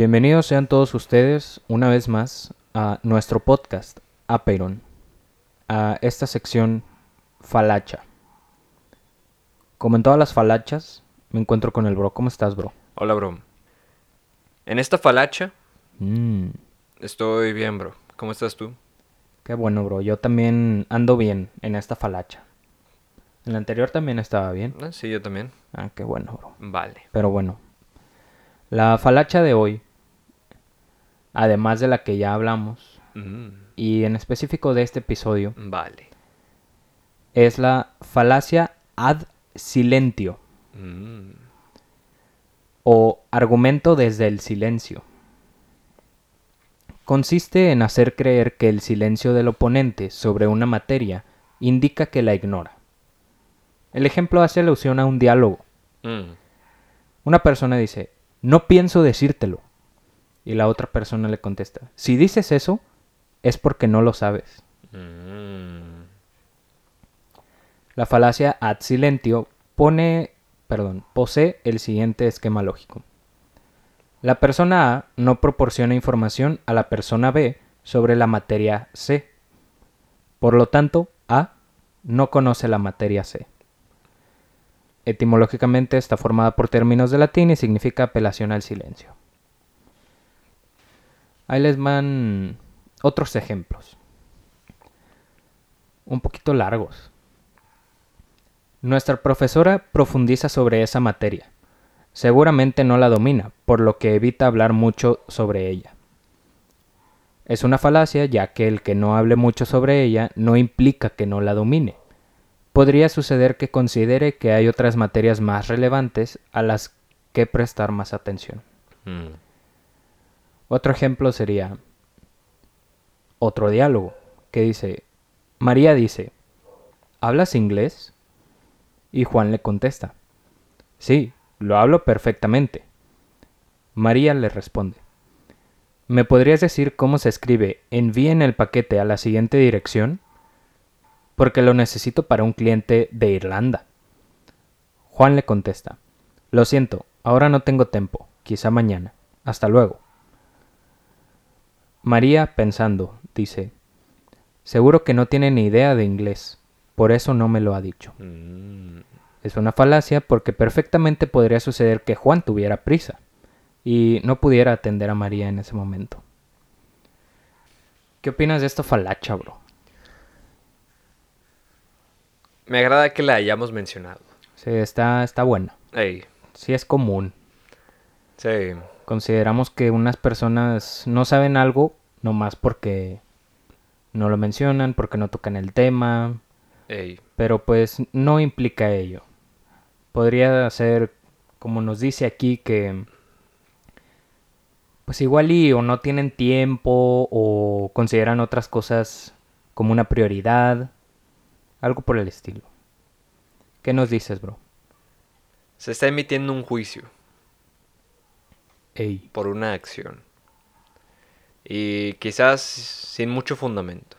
Bienvenidos sean todos ustedes una vez más a nuestro podcast, Apeiron, a esta sección falacha. Como en todas las falachas, me encuentro con el bro. ¿Cómo estás, bro? Hola, bro. En esta falacha Mm, estoy bien, bro. ¿Cómo estás tú? qué bueno, bro. Yo también ando bien en esta falacha. En la anterior también estaba bien. Ah, sí, yo también. Ah, qué bueno, bro. Vale. Pero bueno, la falacha de hoy, además de la que ya hablamos, Mm, y en específico de este episodio, vale. es la falacia ad silentio Mm, o argumento desde el silencio. Consiste en hacer creer que el silencio del oponente sobre una materia indica que la ignora. El ejemplo hace alusión a un diálogo. mm, Una persona dice, no pienso decírtelo. Y la otra persona le contesta, si dices eso, es porque no lo sabes. mm. La falacia ad silentio pone, perdón, posee el siguiente esquema lógico. La persona A no proporciona información a la persona B sobre la materia C. Por lo tanto, A no conoce la materia C. Etimológicamente está formada por términos de latín y significa apelación al silencio. Ahí les van otros ejemplos. Un poquito largos. Nuestra profesora profundiza sobre esa materia. Seguramente no la domina, por lo que evita hablar mucho sobre ella. Es una falacia ya que el que no hable mucho sobre ella no implica que no la domine. Podría suceder que considere que hay otras materias más relevantes a las que prestar más atención. Mm. Otro ejemplo sería otro diálogo que dice, María dice, ¿hablas inglés? Y Juan le contesta, sí, lo hablo perfectamente. María le responde, ¿me podrías decir cómo se escribe envíen el paquete a la siguiente dirección? Porque lo necesito para un cliente de Irlanda. Juan le contesta, lo siento, ahora no tengo tiempo, quizá mañana. Hasta luego. María, pensando, dice, seguro que no tiene ni idea de inglés, por eso no me lo ha dicho. Mm. Es una falacia porque perfectamente podría suceder que Juan tuviera prisa y no pudiera atender a María en ese momento. ¿Qué opinas de esta falacha, bro? Me agrada que la hayamos mencionado. Sí, está, está buena. Ey, Sí es común. sí. Consideramos que unas personas no saben algo nomás porque no lo mencionan, porque no tocan el tema, Ey. pero pues no implica ello. Podría ser, como nos dice aquí, que pues igual y o no tienen tiempo o consideran otras cosas como una prioridad, algo por el estilo. ¿Qué nos dices, bro? Se está emitiendo un juicio Ey, por una acción. Y quizás sin mucho fundamento.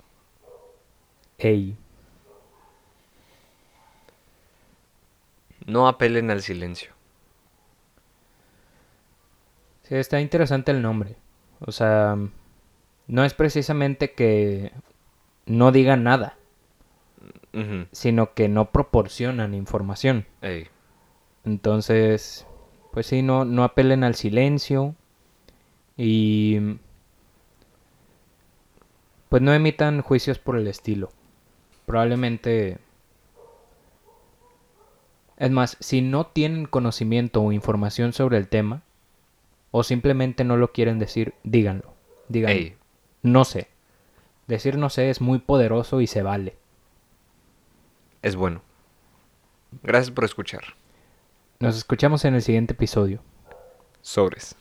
ey, No apelen al silencio. Sí, está interesante el nombre. O sea, no es precisamente que no digan nada, sino que no proporcionan información. Ey. Entonces, pues sí, no, no apelen al silencio y pues no emitan juicios por el estilo. Probablemente... Es más, si no tienen conocimiento o información sobre el tema, o simplemente no lo quieren decir, díganlo. Díganlo. Ey. No sé. Decir no sé es muy poderoso y se vale. Es bueno. Gracias por escuchar. Nos escuchamos en el siguiente episodio. Sobres.